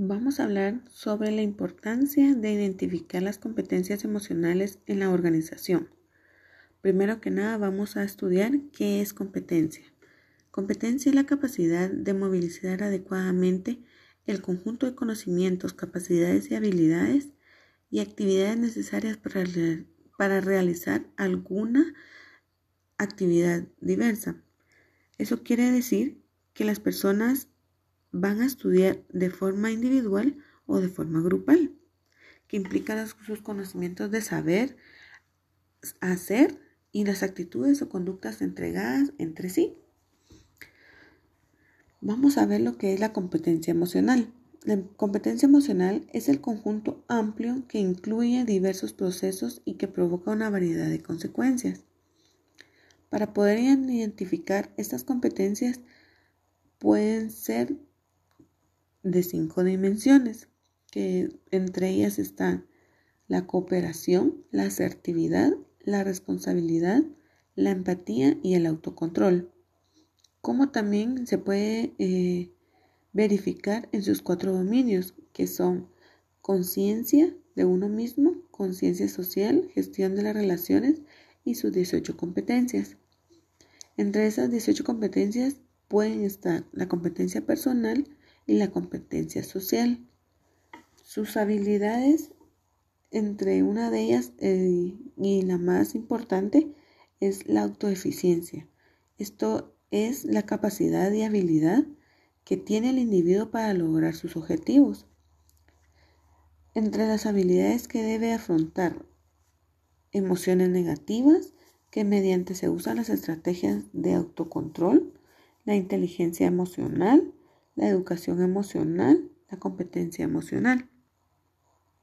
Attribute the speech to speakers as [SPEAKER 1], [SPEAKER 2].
[SPEAKER 1] Vamos a hablar sobre la importancia de identificar las competencias emocionales en la organización. Primero que nada vamos a estudiar qué es competencia. Competencia es la capacidad de movilizar adecuadamente el conjunto de conocimientos, capacidades y habilidades y actividades necesarias para, realizar alguna actividad diversa. Eso quiere decir que las personas van a estudiar de forma individual o de forma grupal, que implica sus conocimientos de saber, hacer y las actitudes o conductas entregadas entre sí. Vamos a ver lo que es la competencia emocional. La competencia emocional es el conjunto amplio que incluye diversos procesos y que provoca una variedad de consecuencias. Para poder identificar estas competencias pueden ser de cinco dimensiones, que entre ellas están la cooperación, la asertividad, la responsabilidad, la empatía y el autocontrol. Como también se puede eh, verificar en sus cuatro dominios, que son conciencia de uno mismo, conciencia social, gestión de las relaciones y sus 18 competencias. Entre esas 18 competencias pueden estar la competencia personal, y la competencia social. Sus habilidades, entre una de ellas eh, y la más importante, es la autoeficiencia. Esto es la capacidad y habilidad que tiene el individuo para lograr sus objetivos. Entre las habilidades que debe afrontar, emociones negativas, que mediante se usan las estrategias de autocontrol, la inteligencia emocional, la educación emocional, la competencia emocional.